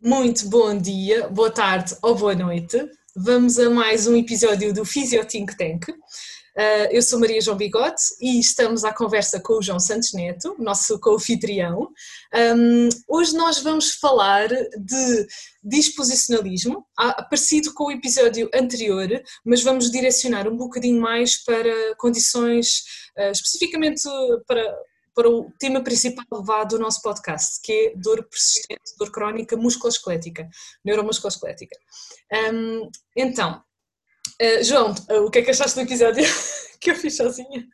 Muito bom dia, boa tarde ou boa noite. Vamos a mais um episódio do Physio Think Tank. Uh, eu sou Maria João Bigote e estamos à conversa com o João Santos Neto, nosso co-anfitrião. Hoje nós vamos falar de disposicionalismo, parecido com o episódio anterior, mas vamos direcionar um bocadinho mais para condições, uh, especificamente para para o tema principal do nosso podcast, que é dor persistente, dor crónica musculoesquelética, neuromusculoesquelética. Um, então, uh, João, uh, o que é que achaste do episódio que eu fiz sozinha?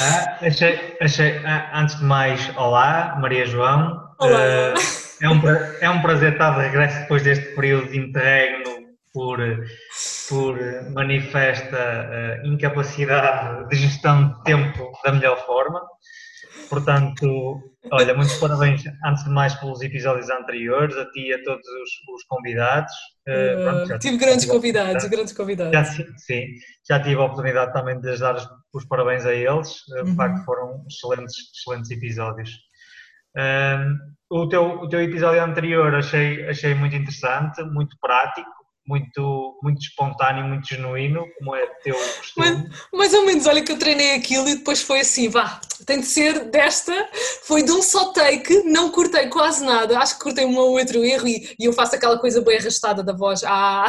Ah, achei, achei ah, antes de mais, olá, Maria João. Olá. Uh, é, um, é um prazer estar de regresso depois deste período de interregno por, por manifesta incapacidade de gestão de tempo da melhor forma. Portanto, olha, muitos parabéns antes de mais pelos episódios anteriores, a ti e a todos os, os convidados. Uh, pronto, já, tive grandes convidados, grandes convidados. Já, sim, já tive a oportunidade também de dar os, os parabéns a eles, eh, de uhum. facto foram excelentes, excelentes episódios. Um, o, teu, o teu episódio anterior achei, achei muito interessante, muito prático, muito, muito espontâneo, muito genuíno, como é teu costume. Mais, mais ou menos, olha que eu treinei aquilo e depois foi assim, vá, tem de ser desta, foi de um só take, não cortei quase nada, acho que cortei um ou outro erro e, e eu faço aquela coisa bem arrastada da voz, ah,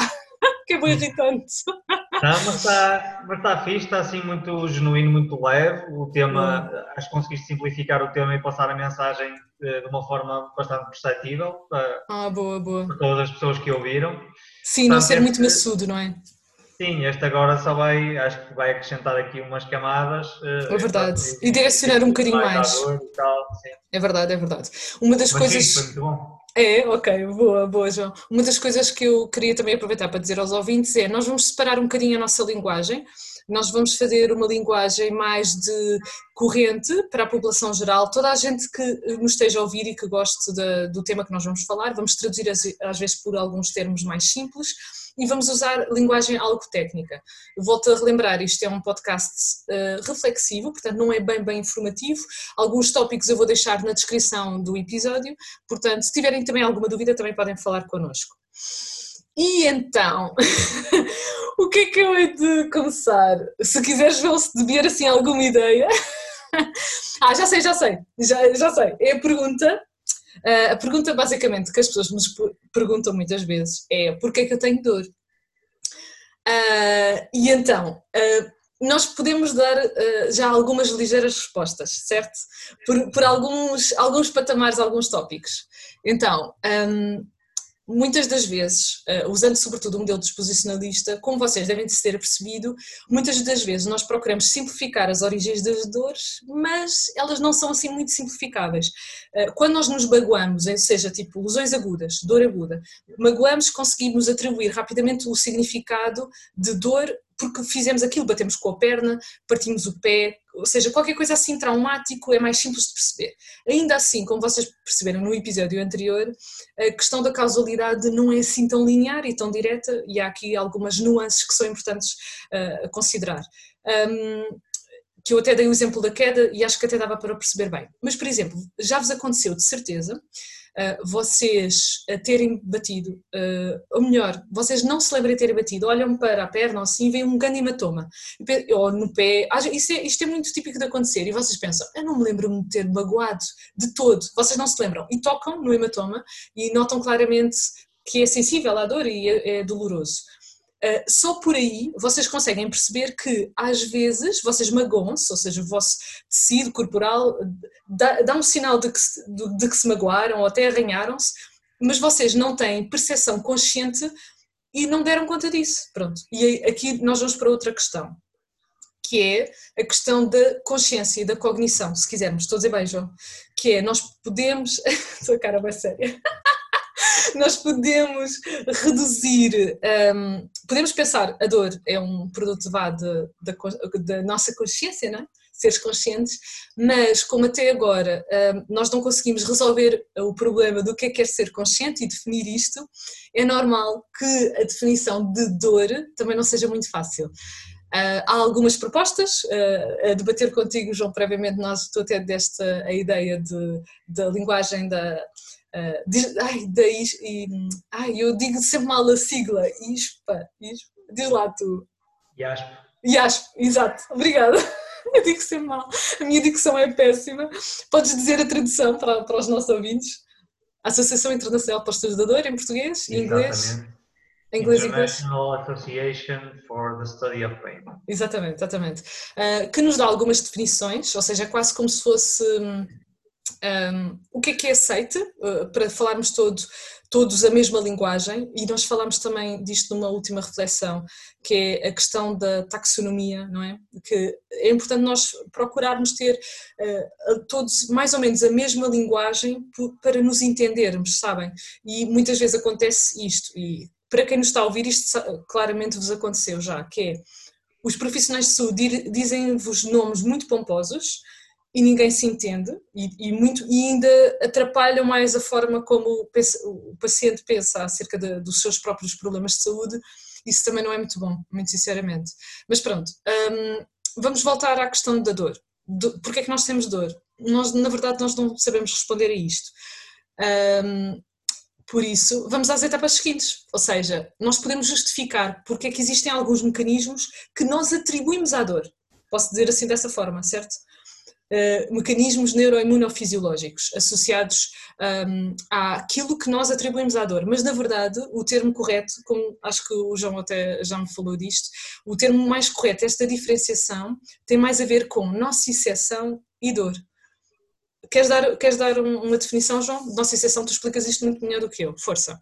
que é bem irritante. Não, mas está, mas está fixe, está assim muito genuíno, muito leve, o tema, hum. acho que conseguiste simplificar o tema e passar a mensagem eh, de uma forma bastante perceptível para, ah, boa, boa. para todas as pessoas que ouviram. Sim, não ser muito maçudo, não é? Sim, este agora só vai, acho que vai acrescentar aqui umas camadas. Eh, é verdade. E, direcionar um bocadinho mais. Tal, é verdade, é verdade. Uma das Mas coisas. Sim, bom. É, ok, boa, boa, João. Uma das coisas que eu queria também aproveitar para dizer aos ouvintes é: nós vamos separar um bocadinho a nossa linguagem. Nós vamos fazer uma linguagem mais de corrente para a população geral, toda a gente que nos esteja a ouvir e que goste de, do tema que nós vamos falar, vamos traduzir às vezes por alguns termos mais simples e vamos usar linguagem algo técnica. Volto a relembrar, isto é um podcast uh, reflexivo, portanto não é bem bem informativo, alguns tópicos eu vou deixar na descrição do episódio, portanto se tiverem também alguma dúvida também podem falar connosco. E então, o que é que eu hei de começar? Se quiseres ver se beber assim alguma ideia. ah, já sei, já sei, já, já sei. É a pergunta. Uh, a pergunta basicamente que as pessoas nos perguntam muitas vezes é porquê é que eu tenho dor? Uh, e então, uh, nós podemos dar já algumas ligeiras respostas, certo? Por, por, alguns, alguns patamares, alguns tópicos. Então, um, muitas das vezes, uh, usando sobretudo o modelo disposicionalista, como vocês devem ter percebido, muitas das vezes nós procuramos simplificar as origens das dores, mas elas não são assim muito simplificáveis. Uh, quando nós nos baguamos, ou seja, tipo lesões agudas, dor aguda, magoamos, conseguimos atribuir rapidamente o significado de dor porque fizemos aquilo, batemos com a perna, partimos o pé, ou seja, qualquer coisa assim traumático é mais simples de perceber. Ainda assim, como vocês perceberam no episódio anterior, a questão da causalidade não é assim tão linear e tão direta, e há aqui algumas nuances que são importantes uh, a considerar. Um, que eu até dei o exemplo da queda e acho que até dava para perceber bem. Mas, por exemplo, já vos aconteceu de certeza uh, vocês terem batido, uh, ou melhor, vocês não se lembrem de terem batido, olham para a perna ou assim, veem um grande hematoma, ou no pé, isto é, isto é muito típico de acontecer, e vocês pensam, eu não me lembro de ter magoado de todo, vocês não se lembram, e tocam no hematoma e notam claramente que é sensível à dor e é, é doloroso. Uh, só por aí vocês conseguem perceber que às vezes vocês magoam-se, ou seja, o vosso tecido corporal dá, dá um sinal de que, se, de, de que se magoaram ou até arranharam-se, mas vocês não têm percepção consciente e não deram conta disso. Pronto. E aqui nós vamos para outra questão, que é a questão da consciência e da cognição, se quisermos. Estou a dizer bem, João? Que é, nós podemos. Estou a cara bem séria. nós podemos reduzir, um, podemos pensar, a dor é um produto vá da nossa consciência, não é? seres conscientes, mas como até agora um, nós não conseguimos resolver o problema do que é que é ser consciente e definir isto, é normal que a definição de dor também não seja muito fácil. Uh, há algumas propostas uh, a debater contigo, João, previamente nós, tu até deste a ideia de, da linguagem da... Uh, diz, ai, da e, ai, eu digo sempre mal a sigla, ISPA, ISPA diz lá tu. IASP. IASP, exato, obrigada. Eu digo sempre mal, a minha dicção é péssima. Podes dizer a tradução para, para os nossos ouvintes? Associação Internacional para o Estudo da Dor, em português e inglês? Em inglês International e Association for the Study of Pain. Exatamente, exatamente. Uh, que nos dá algumas definições, ou seja, é quase como se fosse um, um, o que é que é aceite, uh, para falarmos todo, todos a mesma linguagem, e nós falamos também disto numa última reflexão, que é a questão da taxonomia, não é? Que é importante nós procurarmos ter uh, todos mais ou menos a mesma linguagem para nos entendermos, sabem? E muitas vezes acontece isto, e para quem nos está a ouvir, isto claramente vos aconteceu já, que é os profissionais de saúde dizem-vos nomes muito pomposos e ninguém se entende e, e, muito, e ainda atrapalham mais a forma como o, paciente pensa acerca de, dos seus próprios problemas de saúde. Isso também não é muito bom, muito sinceramente. Mas pronto, hum, vamos voltar à questão da dor. Do, Porquê é que nós temos dor? Nós, na verdade, nós não sabemos responder a isto. Um, por isso, vamos às etapas seguintes, ou seja, nós podemos justificar porque é que existem alguns mecanismos que nós atribuímos à dor. Posso dizer assim dessa forma, certo? Uh, mecanismos neuroimunofisiológicos associados um, àquilo que nós atribuímos à dor. Mas, na verdade, o termo correto, como acho que o João até já me falou disto, o termo mais correto, esta diferenciação, tem mais a ver com nocicepção e dor. Queres dar, queres dar uma definição, João? Nossa exceção, tu explicas isto muito melhor do que eu. Força.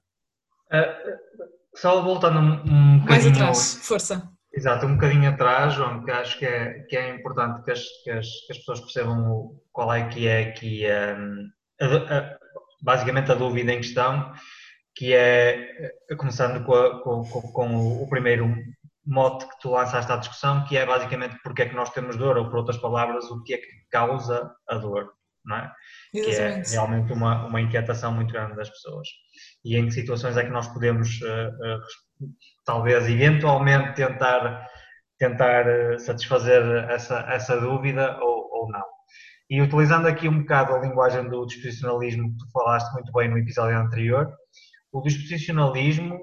Uh, só voltando um, um Mais atrás, força. Exato, um bocadinho atrás, João, que acho que é, que é importante que as, que as, que as pessoas percebam qual é que é aqui, um, a, a, basicamente a dúvida em questão, que é, começando com, a, com, com, o primeiro mote que tu lançaste à discussão, que é basicamente porque é que nós temos dor, ou por outras palavras, o que é que causa a dor não é? Que é realmente uma, uma inquietação muito grande das pessoas. E em que situações é que nós podemos, uh, uh, talvez, eventualmente, tentar, tentar uh, satisfazer essa, essa dúvida ou, ou não. E utilizando aqui um bocado a linguagem do disposicionalismo que tu falaste muito bem no episódio anterior, o disposicionalismo,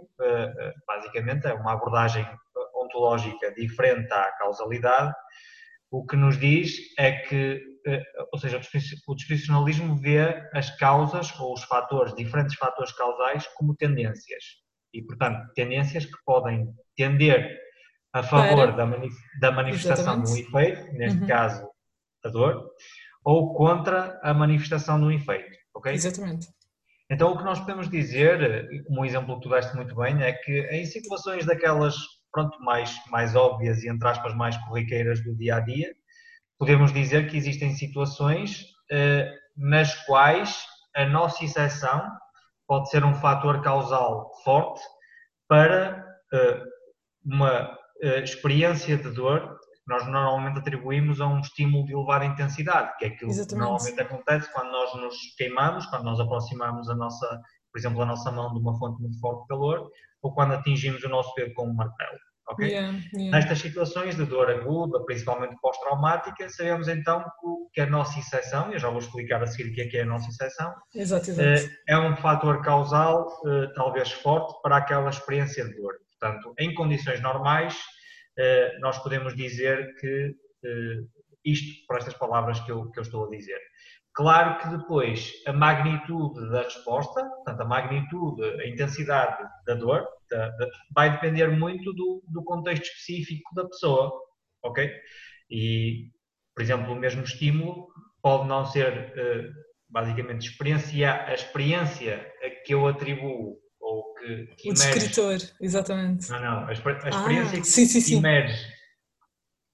basicamente, é uma abordagem ontológica diferente à causalidade, o que nos diz é que, ou seja, o discricionalismo vê as causas ou os fatores, diferentes fatores causais, como tendências. E, portanto, tendências que podem tender a favor da, manif da, manifestação de um efeito, neste uhum. caso a dor, ou contra a manifestação de um efeito. ok? Exatamente. Então, o que nós podemos dizer, um exemplo que tu deste muito bem, é que em situações daquelas pronto, mais, mais óbvias e, entre aspas, mais corriqueiras do dia a dia, podemos dizer que existem situações eh, nas quais a nossa exceção pode ser um fator causal forte para eh, uma eh, experiência de dor que nós normalmente atribuímos a um estímulo de elevada intensidade, que é aquilo Exatamente. que normalmente acontece quando nós nos queimamos, quando nós aproximamos a nossa, por exemplo, a nossa mão de uma fonte muito forte de calor, ou quando atingimos o nosso dedo com um martelo. Okay? Yeah, yeah. Nestas situações de dor aguda, principalmente pós-traumática, sabemos então que a nossa exceção, eu já vou explicar a seguir o que é que é a nossa exceção, exato, exato. é um fator causal eh, talvez forte para aquela experiência de dor. Portanto, em condições normais, eh, nós podemos dizer que eh, isto, por estas palavras que eu, que eu estou a dizer. Claro que depois a magnitude da resposta, portanto, a magnitude, a intensidade da dor, vai depender muito do, do, contexto específico da pessoa, ok? E, por exemplo, o mesmo estímulo pode não ser, uh, basicamente, experienciar, a experiência a que eu atribuo ou que, que O descritor, exatamente. Não, não, a, a experiência ah, que, sim, sim, sim. emerge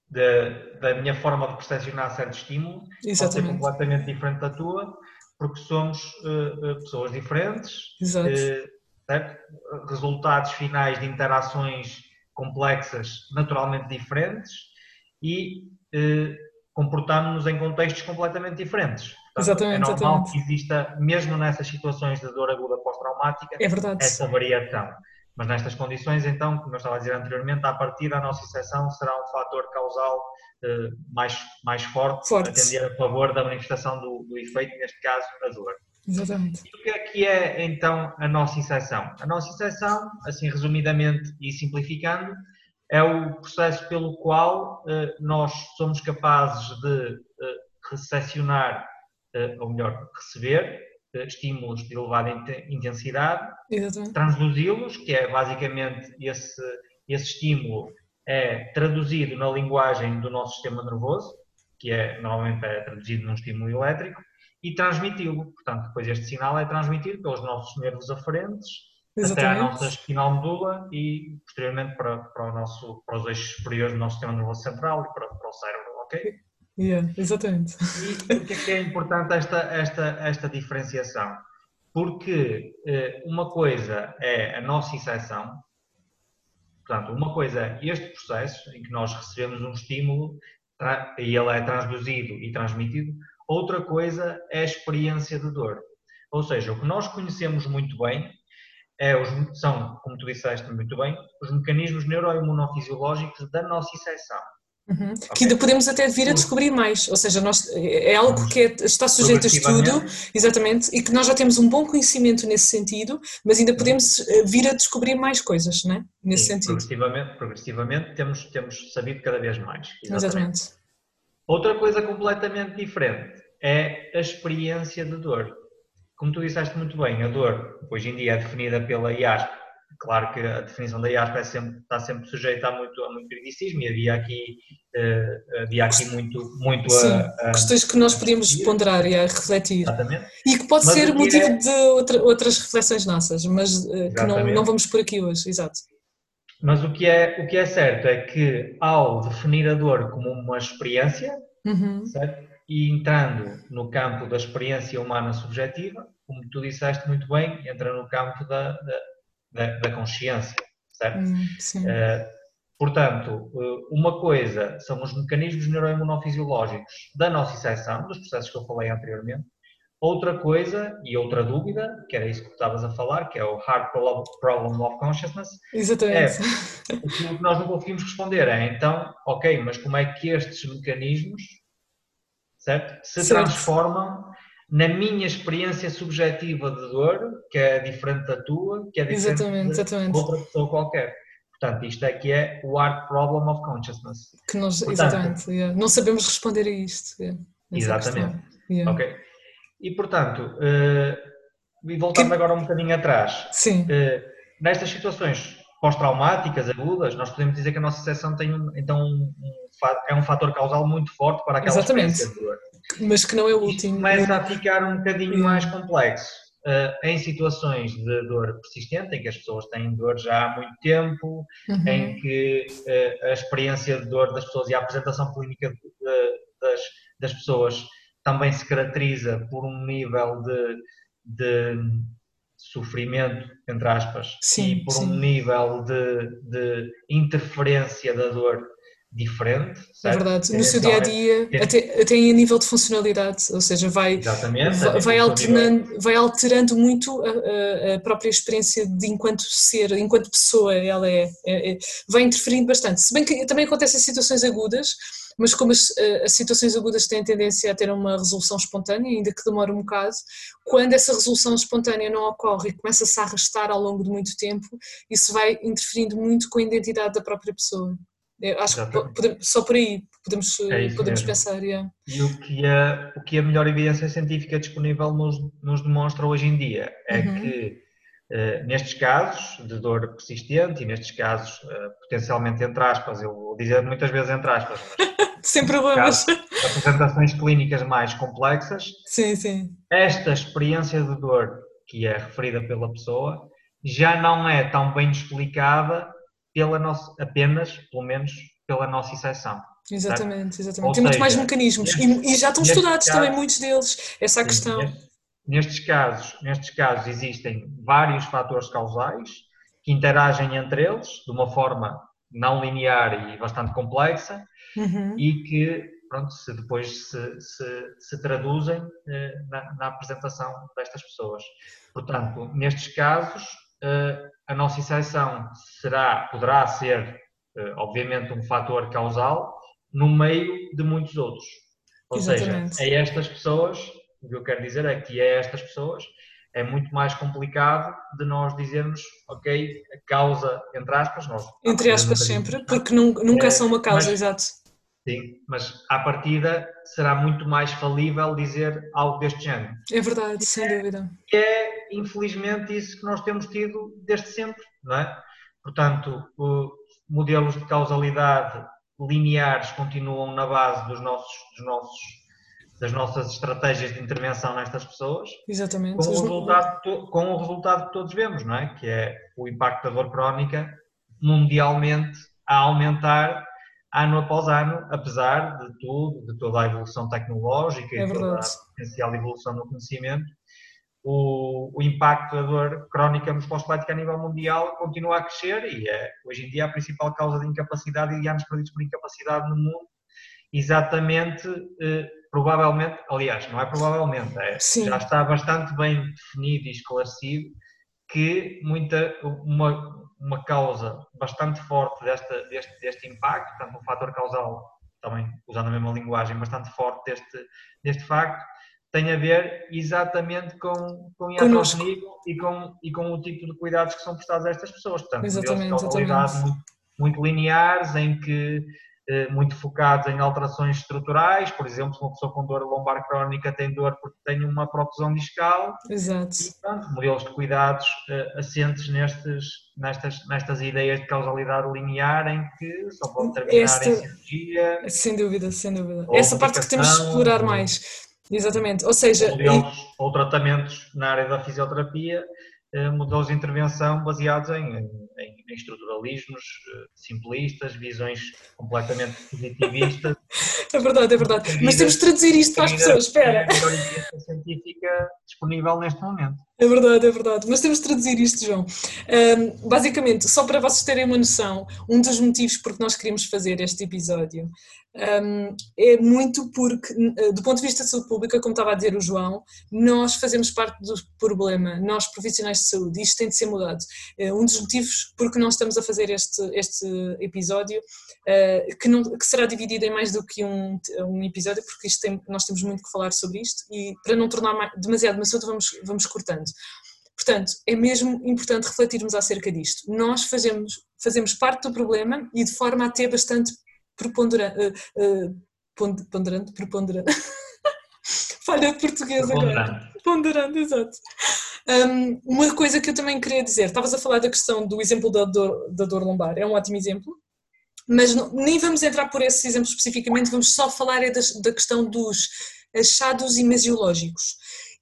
da, da minha forma de percepcionar certo estímulo Exatamente. pode ser completamente diferente da tua, porque somos uh, pessoas diferentes, uh, resultados finais de interações complexas naturalmente diferentes e uh, comportamos-nos em contextos completamente diferentes. Portanto, exatamente, é normal exatamente. que exista, mesmo nessas situações de dor aguda pós-traumática, é essa variação. Mas nestas condições, então, como eu estava a dizer anteriormente, à partida a nossa exceção será um fator causal eh, mais, mais forte, forte, a tender a favor da manifestação do, do efeito, neste caso, a dor. Exatamente. E o que é que é então a nossa exceção? A nossa exceção, assim resumidamente e simplificando, é o processo pelo qual eh, nós somos capazes de eh, recepcionar, eh, ou melhor, receber eh, estímulos de elevada intensidade, transduzi-los, que é basicamente esse, esse estímulo é traduzido na linguagem do nosso sistema nervoso, que é normalmente é traduzido num estímulo elétrico, e transmiti-lo. Portanto, depois este sinal é transmitido pelos nossos nervos aferentes Exatamente. até à nossa espinal medula e posteriormente para, para, o nosso, para os eixos superiores do nosso sistema nervoso central e para, para o cérebro, ok? Yeah, exatamente. E por que é que é importante esta, esta, esta diferenciação? Porque eh, uma coisa é a nossa exceção, portanto, uma coisa é este processo em que nós recebemos um estímulo e ele é transduzido e transmitido, outra coisa é a experiência de dor. Ou seja, o que nós conhecemos muito bem é os, são, como tu disseste muito bem, os mecanismos neuroimunofisiológicos da nossa. Uhum. Okay. Que ainda podemos até vir a descobrir mais, ou seja, nós, é algo que é, está sujeito a estudo, exatamente, e que nós já temos um bom conhecimento nesse sentido, mas ainda podemos eh, vir a descobrir mais coisas, não é? Nesse Sim, sentido. Progressivamente, progressivamente temos, temos sabido cada vez mais. Exatamente. exatamente. Outra coisa completamente diferente é a experiência de dor. Como tu disseste muito bem, a dor hoje em dia é definida pela IASP Claro que a definição da IASP é sempre, está sempre sujeita a muito, a muito criticismo e havia aqui, uh, havia aqui muito, muito Sim, a, a, questões que nós podíamos ponderar e a refletir. Exatamente. E que pode mas ser motivo é... de outra, outras reflexões nossas, mas uh, que não, não vamos por aqui hoje, exato. Mas o que, é, o que é certo é que ao definir a dor como uma experiência, uhum. certo? E entrando no campo da experiência humana subjetiva, como tu disseste muito bem, entra no campo da, da da, consciência, certo? Hum, uh, portanto, uh, uma coisa são os mecanismos neuroimunofisiológicos da nossa exceção, dos processos que eu falei anteriormente, Outra coisa e outra dúvida, que era isso que estavas a falar, que é o Hard Problem of Consciousness, Exatamente. é o que nós não conseguimos responder é então, ok, mas como é que estes mecanismos certo, se certo. transformam na minha experiência subjetiva de dor, que é diferente da tua, que é diferente exatamente, de exatamente. outra pessoa qualquer. Portanto, isto é que é o Art Problem of Consciousness. Que nós, Portanto, exatamente, yeah. não sabemos responder a isto. Yeah, exatamente. Yeah. Ok. E portanto, uh, e voltando que... agora um bocadinho atrás, Sim. Uh, nestas situações pós-traumáticas, agudas, nós podemos dizer que a nossa sessão tem um, então um, é um fator causal muito forte para aquela Exatamente. experiência de dor mas que não é o último. começa a ficar um bocadinho mais complexo. Uh, em situações de dor persistente, em que as pessoas têm dor já há muito tempo, uhum. em que uh, a experiência de dor das pessoas e a apresentação clínica de, de, das, das pessoas também se caracteriza por um nível de, de sofrimento, entre aspas, sim, e por sim. um nível de, de interferência da dor diferente. É certo? É verdade, no seu dia a dia, até, até em nível de funcionalidade, ou seja, vai, vai, vai, alternando, vai alterando muito a, a, própria experiência de enquanto ser, enquanto pessoa, ela é, é, é, vai interferindo bastante. Se bem que também acontece em situações agudas, mas como as, as, situações agudas têm tendência a ter uma resolução espontânea, ainda que demore um bocado, quando essa resolução espontânea não ocorre e começa-se a arrastar ao longo de muito tempo, isso vai interferindo muito com a identidade da própria pessoa. Eu acho Exatamente. que podemos, só por aí podemos, é podemos pensar. Yeah. E o que, a, o que a melhor evidência científica disponível nos, nos demonstra hoje em dia é uhum. que nestes casos de dor persistente e nestes casos uh, potencialmente entre aspas, eu vou dizer muitas vezes entre aspas, mas sem problemas. apresentações clínicas mais complexas, sim, sim. esta experiência de dor que é referida pela pessoa já não é tão bem explicada pela nossa, apenas, pelo menos, pela nossa exceção. Exatamente, certo? exatamente. Tem muito mais mecanismos e, e, já estão estudados caso, também muitos deles, essa a questão. Nestes, nestes, casos, nestes casos existem vários fatores causais que interagem entre eles de uma forma não linear e bastante complexa uhum. e que pronto, se depois se, se, se traduzem eh, na, na, apresentação destas pessoas. Portanto, nestes casos, eh, a nossa exceção será, poderá ser, obviamente, um fator causal no meio de muitos outros. Ou Exatamente. seja, a estas pessoas, o que eu quero dizer é que a estas pessoas é muito mais complicado de nós dizermos, ok, a causa, entre aspas, nós. Entre aspas, sempre, porque nunca é, são uma causa, mas, exato. Sim, mas à partida será muito mais falível dizer algo deste género. É verdade, sem dúvida. E é, infelizmente, isso que nós temos tido desde sempre, não é? Portanto, modelos de causalidade lineares continuam na base dos nossos, dos nossos, das nossas estratégias de intervenção nestas pessoas. Exatamente. Com o, resultado, com o resultado que todos vemos, não é? Que é o impacto da dor crónica mundialmente a aumentar ano após ano, apesar de tudo, de toda a evolução tecnológica é e toda a potencial evolução no conhecimento, o, o impacto da dor crónica musculoesquelética a nível mundial continua a crescer e é hoje em dia a principal causa de incapacidade e de anos perdidos por incapacidade no mundo, exatamente, eh, provavelmente, aliás, não é provavelmente, é, já está bastante bem definido e esclarecido que muita, uma, uma causa bastante forte desta, deste, deste impacto, portanto um fator causal, também usando a mesma linguagem, bastante forte deste, deste facto, tem a ver exatamente com, com iatrogenigo e com, e com o tipo de cuidados que são prestados a estas pessoas. Portanto, exatamente, exatamente. Muito, muito lineares, em que muito focados em alterações estruturais, por exemplo, se uma pessoa com dor lombar crónica tem dor porque tem uma protusão discal. Exato. E, portanto, modelos de cuidados uh, assentes nestes, nestas, nestas ideias de causalidade linear em que só pode terminar Esta, em cirurgia. Sem dúvida, sem dúvida. Essa parte que temos de explorar mais. Exatamente, ou seja... Modelos e... ou tratamentos na área da fisioterapia, eh, modelos de intervenção baseados em, em, em estruturalismos eh, simplistas, visões completamente positivistas. É verdade, é verdade. Mas temos de traduzir isto para as pessoas, espera. A científica disponível neste momento. É verdade, é verdade. Mas temos de traduzir isto, João. Um, basicamente, só para vocês terem uma noção, um dos motivos por que nós queríamos fazer este episódio um, é muito porque, eh, do ponto de vista de saúde pública, como estava a dizer o João, nós fazemos parte do problema, nós profissionais de saúde, isto tem de ser mudado. É um dos motivos por que nós estamos a fazer este, este episódio, uh, que, não, que será dividido em mais do que um, um episódio, porque isto tem, nós temos muito que falar sobre isto e para não tornar demasiado maçudo, vamos, vamos cortando. Portanto, é mesmo importante refletirmos acerca disto. Nós fazemos, fazemos parte do problema e de forma até bastante preponderante, uh, uh, ponderante, preponderante. Falha portuguesa agora. Ponderante, exato. Um, uma coisa que eu também queria dizer, estavas a falar da questão do exemplo da dor, da dor lombar, é um ótimo exemplo, mas não, nem vamos entrar por esse exemplo especificamente, vamos só falar é da, da questão dos achados imasiológicos.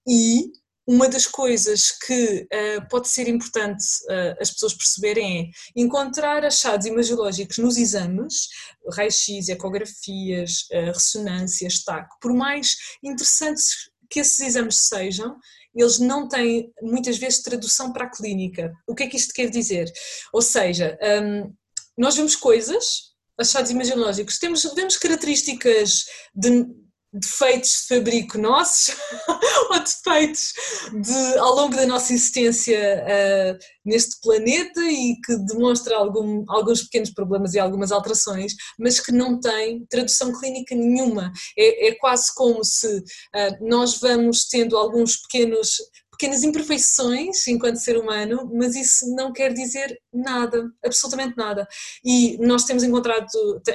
E uma das coisas que uh, pode ser importante uh, as pessoas perceberem é encontrar achados imagiológicos nos exames, raio-x, ecografias, uh, ressonâncias, TAC, por mais interessantes que esses exames sejam, eles não têm muitas vezes tradução para a clínica. O que é que isto quer dizer? Ou seja, um, nós vemos coisas, achados imagiológicos, temos, vemos características de defeitos de fabrico nossos ou defeitos de, ao longo da nossa existência uh, neste planeta e que demonstra algum, alguns pequenos problemas e algumas alterações, mas que não tem tradução clínica nenhuma. É, é quase como se uh, nós vamos tendo alguns pequenos pequenas imperfeições enquanto ser humano, mas isso não quer dizer nada, absolutamente nada. E nós temos encontrado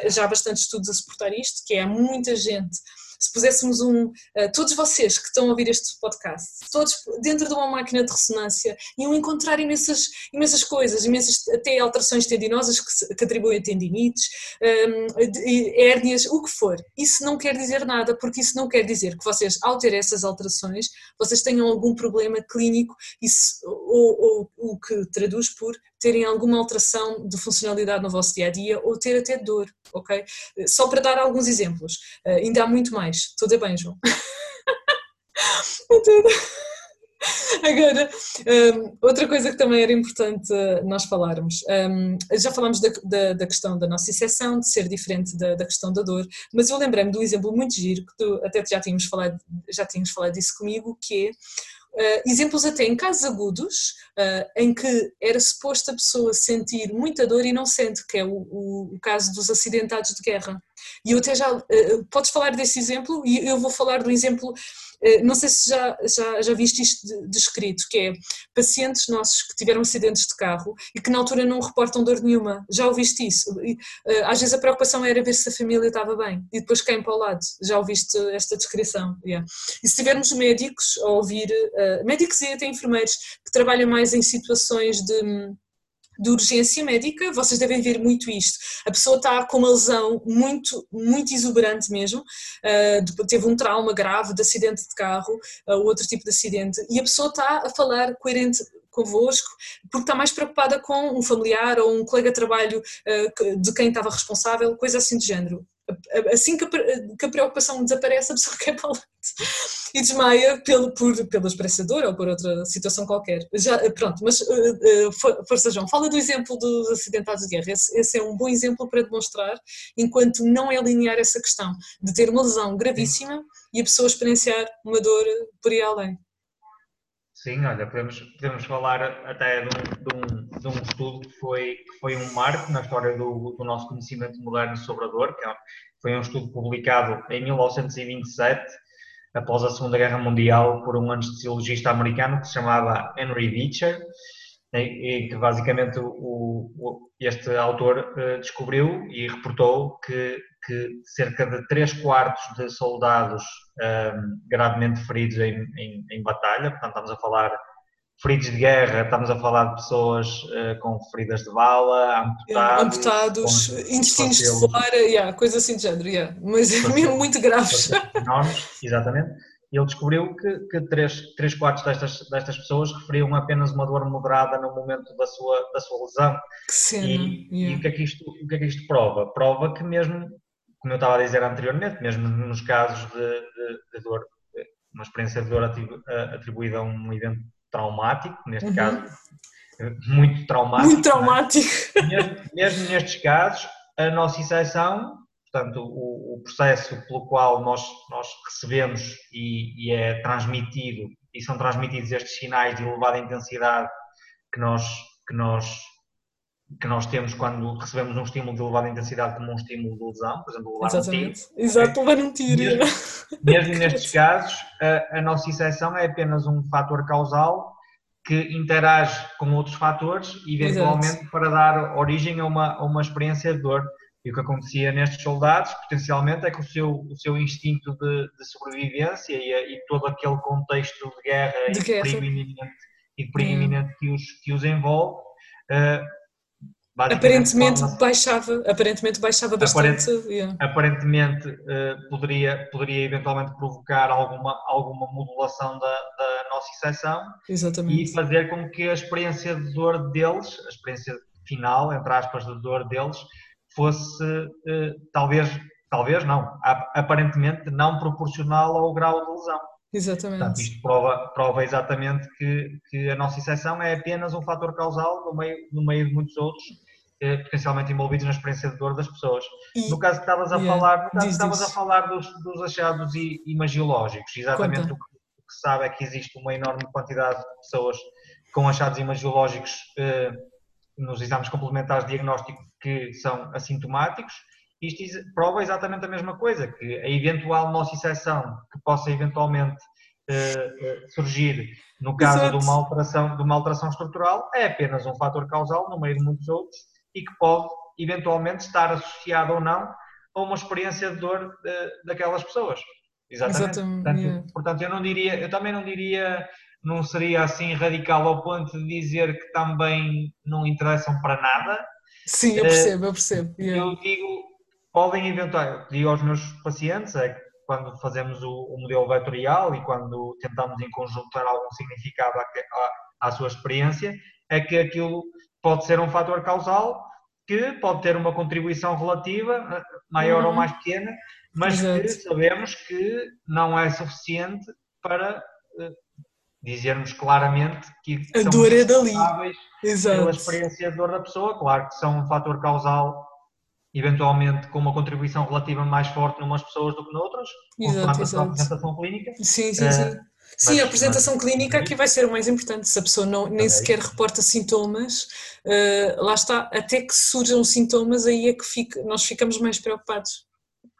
já bastante estudos a suportar isto, que é muita gente se puséssemos um, uh, todos vocês que estão a ouvir este podcast, todos dentro de uma máquina de ressonância, iam encontrar imensas, imensas coisas, imensas até alterações tendinosas que, que atribuem a tendinites, um, ehm, hérnias, o que for. Isso não quer dizer nada, porque isso não quer dizer que vocês, ao ter essas alterações, vocês tenham algum problema clínico, isso, ou, ou o que traduz por terem alguma alteração de funcionalidade no vosso dia a dia ou ter até dor, ok? Só para dar alguns exemplos, uh, ainda há muito mais. A dizer bem, João? Agora, um, outra coisa que também era importante nós falarmos, um, já falámos da, da, da, questão da nossa exceção, de ser diferente da, da questão da dor, mas eu lembrei-me do exemplo muito giro, que tu até já tínhamos falado, já tínhamos falado disso comigo, que é Uh, exemplos até em casos agudos, uh, em que era suposto a pessoa sentir muita dor e não sente, que é o, o, o caso dos acidentados de guerra. E eu até já, uh, podes falar desse exemplo e eu vou falar do exemplo eh, não sei se já, já, já viste isto descrito, que é pacientes nossos que tiveram acidentes de carro e que na altura não reportam dor nenhuma. Já ouviste isso? Eh, às vezes a preocupação era ver se a família estava bem e depois quem para o lado. Já ouviste esta descrição? Yeah. E se tivermos médicos a ouvir, uh, médicos e até enfermeiros que trabalham mais em situações de de urgência médica, vocês devem ver muito isto. A pessoa está com uma lesão muito, muito exuberante mesmo, uh, teve um trauma grave de acidente de carro uh, ou outro tipo de acidente, e a pessoa está a falar coerente convosco, porque está mais preocupada com um familiar ou um colega de trabalho uh, de quem estava responsável, coisa assim de género assim que a, que a, preocupação desaparece, a pessoa quer lado e desmaia pelo, por, pela ou por outra situação qualquer. Já, pronto, mas uh, uh, Força João, fala do exemplo dos acidentados de guerra. Esse, esse, é um bom exemplo para demonstrar, enquanto não é linear essa questão de ter uma lesão gravíssima e a pessoa experienciar uma dor por ir além. Sim, olha, podemos, podemos falar até de um, de um, de um estudo que foi, que foi um marco na história do, do nosso conhecimento moderno sobre a dor, que é, foi um estudo publicado em 1927, após a Segunda Guerra Mundial, por um anestesiologista americano que se chamava Henry Beecher, e que basicamente o, o, este autor eh, descobriu e reportou que, que cerca de 3 quartos de soldados um, ehm, gravemente feridos em, em, em, batalha, portanto estamos a falar feridos de guerra, estamos a falar de pessoas uh, com feridas de bala, amputados, amputados intestinos de fora, yeah, coisa assim de género, yeah. mas é mesmo muito graves. Exatamente ele descobriu que, que três, três quartos destas, destas pessoas referiam apenas uma dor moderada no momento da sua, da sua lesão. Que cena. E, yeah. e o, que é que isto, o que é que isto prova? Prova que mesmo, como eu estava a dizer anteriormente, mesmo nos casos de, de, de dor, uma experiência de dor atribuída a um evento traumático, neste uhum. caso, muito traumático. Muito é? traumático. Mesmo, mesmo nestes casos, a nossa exceção portanto, o, o, processo pelo qual nós, nós recebemos e, e, é transmitido, e são transmitidos estes sinais de elevada intensidade que nós, que nós, que nós temos quando recebemos um estímulo de elevada intensidade como um estímulo de lesão, por exemplo, levar Exatamente. um tiro. Exato, levar um tiro. Mesmo, mesmo nestes casos, a, a nossa exceção é apenas um fator causal que interage com outros fatores, eventualmente Exato. para dar origem a uma, a uma experiência de dor. E o que acontecia nestes soldados, potencialmente, é que o seu, o seu instinto de, de sobrevivência e, e, todo aquele contexto de guerra, de e, guerra. Perigo iminente, e perigo hum. iminente que os, que os envolve, uh, aparentemente baixava, aparentemente baixava bastante. Aparent, yeah. Aparentemente uh, poderia, poderia eventualmente provocar alguma, alguma modulação da, da nossa exceção Exatamente. e fazer com que a experiência de dor deles, a experiência final, entre aspas, de dor deles, fosse uh, talvez, talvez não, aparentemente não proporcional ao grau de lesão. Exatamente. Portanto, isto prova, prova exatamente que, que a nossa exceção é apenas um fator causal no meio, no meio de muitos outros eh, potencialmente envolvidos na experiência de dor das pessoas. E, no caso que estavas a yeah, falar, no caso diz, estavas diz. a falar dos, dos achados imagiológicos, exatamente o que, o que, se sabe é que existe uma enorme quantidade de pessoas com achados imagiológicos eh, nos exames complementares de diagnóstico que são assintomáticos, isto prova exatamente a mesma coisa, que a eventual nossa exceção que possa eventualmente uh, surgir no caso de uma, alteração, de uma alteração estrutural é apenas um fator causal no meio de muitos outros e que pode eventualmente estar associado ou não a uma experiência de dor uh, daquelas pessoas. Exatamente. Exatamente. Portanto, yeah. portanto, eu não diria, eu também não diria não seria assim radical ao ponto de dizer que também não interessam para nada. Sim, eu percebo, eu percebo. Yeah. Eu digo, podem eventualmente, digo aos meus pacientes, é que quando fazemos o, o, modelo vetorial e quando tentamos em conjunto dar algum significado à, à, à sua experiência, é que aquilo pode ser um fator causal que pode ter uma contribuição relativa, eh, maior uhum. ou mais pequena, mas Exato. que sabemos que não é suficiente para eh, dizermos claramente que a dor é dali. Exato. pela experiência de dor da pessoa, claro que são um fator causal, eventualmente com uma contribuição relativa mais forte numas pessoas do que noutras, exato, exato. a apresentação clínica. Sim, sim, uh, sim. Sim, mas, a apresentação clínica aqui vai ser o mais importante. Se a pessoa não, nem sequer reporta sintomas, uh, lá está, até que surjam sintomas, aí é que fica, nós ficamos mais preocupados.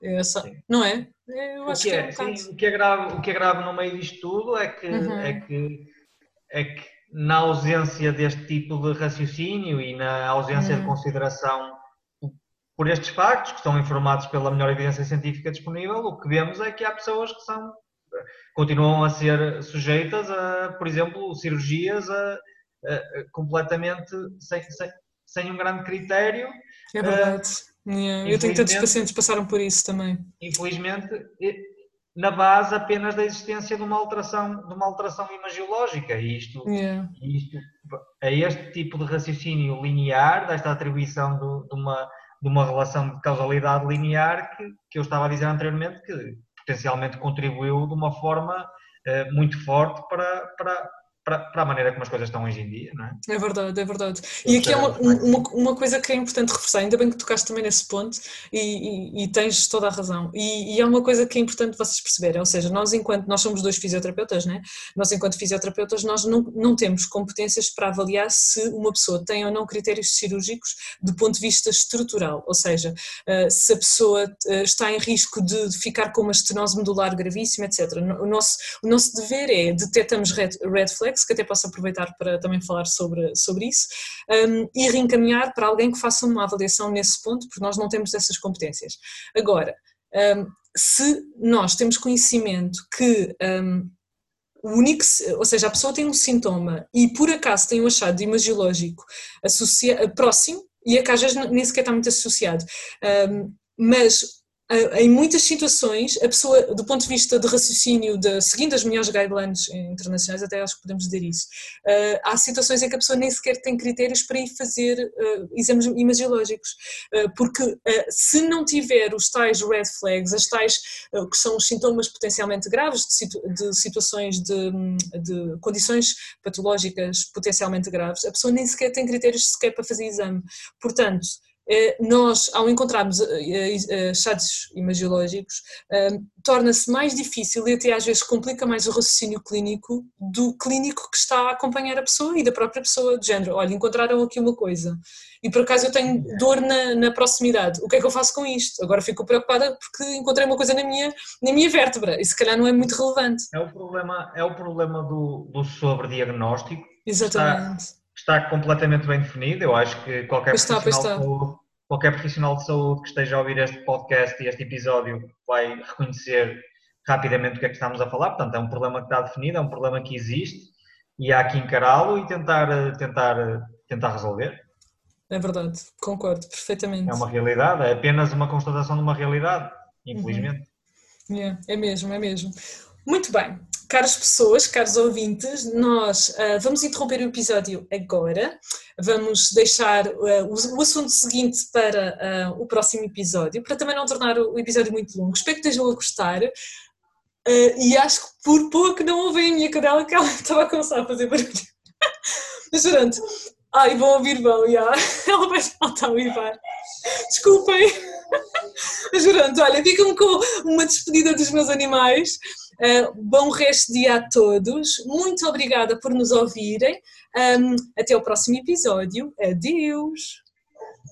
É só, não é? Eu acho o que, é, que é um sim, o, que é grave, o que é grave no meio disto tudo é que, uhum. é que, é que na ausência deste tipo de raciocínio e na ausência uhum. de consideração por estes factos, que estão informados pela melhor evidência científica disponível, o que vemos é que há pessoas que são, continuam a ser sujeitas a, por exemplo, cirurgias a, a, completamente sem, sem, sem, um grande critério. É verdade. Yeah. Eu tenho tantos pacientes que passaram por isso também. Infelizmente, na base apenas da existência de uma alteração, de uma alteração imagiológica. E isto, yeah. isto é este tipo de raciocínio linear, desta atribuição de, de, uma, de uma relação de causalidade linear que, que eu estava a dizer anteriormente, que potencialmente contribuiu de uma forma uh, muito forte para, para, para, para, a maneira como as coisas estão hoje em dia, não é? É verdade, é verdade. E aqui é uma, uma, uma, coisa que é importante reforçar, ainda bem que tocaste também nesse ponto e, e, e tens toda a razão. E, e, é uma coisa que é importante vocês perceberem, ou seja, nós enquanto, nós somos dois fisioterapeutas, né? Nós enquanto fisioterapeutas, nós não, não temos competências para avaliar se uma pessoa tem ou não critérios cirúrgicos do ponto de vista estrutural, ou seja, eh, se a pessoa eh, está em risco de ficar com uma estenose medular gravíssima, etc. O nosso, o nosso dever é detectamos red, red flags que até posso aproveitar para também falar sobre, sobre isso, um, e reencaminhar para alguém que faça uma avaliação nesse ponto, porque nós não temos essas competências. Agora, um, se nós temos conhecimento que um, o único, ou seja, a pessoa tem um sintoma e por acaso tem um achado imagiológico associa, próximo, e é que às vezes nem sequer está muito associado, mas em muitas situações, a pessoa, do ponto de vista de raciocínio, de, seguindo as melhores guidelines internacionais, até acho que podemos dizer isso, uh, há situações em que a pessoa nem sequer tem critérios para ir fazer uh, exames imagiológicos, uh, porque se não tiver os tais red flags, as tais que são os sintomas potencialmente graves de, situ de situações de, de, condições patológicas potencialmente graves, a pessoa nem sequer tem critérios sequer para fazer exame. Portanto, eh, nós, ao encontrarmos eh, eh, achados imagiológicos, torna-se mais difícil e até às vezes complica mais o raciocínio clínico do clínico que está a acompanhar a pessoa e da própria pessoa, de género, olha, encontraram aqui uma coisa e por acaso eu tenho dor na, na proximidade, o que é que eu faço com isto? Agora fico preocupada porque encontrei uma coisa na minha, na minha vértebra e se calhar não é muito relevante. É o problema, é o problema do, do sobrediagnóstico. Exatamente. Está está completamente bem definido. Eu acho que qualquer está, profissional, de saúde, qualquer profissional de saúde que esteja a ouvir este podcast e este episódio vai reconhecer rapidamente o que é que estamos a falar. Portanto, é um problema que está definido, é um problema que existe e há que encará-lo e tentar, tentar, tentar resolver. É verdade, concordo perfeitamente. É uma realidade, é apenas uma constatação de uma realidade, infelizmente. Uhum. É, é mesmo, é mesmo. Muito bem, caras pessoas, caros ouvintes, nós uh, vamos interromper o episódio agora, vamos deixar uh, o, o, assunto seguinte para uh, o próximo episódio, para também não tornar o, episódio muito longo. Espero que estejam a gostar. e acho que por pouco não ouvem a minha cadela que ela estava a começar a fazer barulho. Mas durante. Ai, vão ouvir, vão, já. Ela vai faltar o Ivar. Desculpem. Jurando, olha, ficam com uma despedida dos meus animais. Uh, bom resto de dia a todos. Muito obrigada por nos ouvirem. Um, até o próximo episódio. Adeus.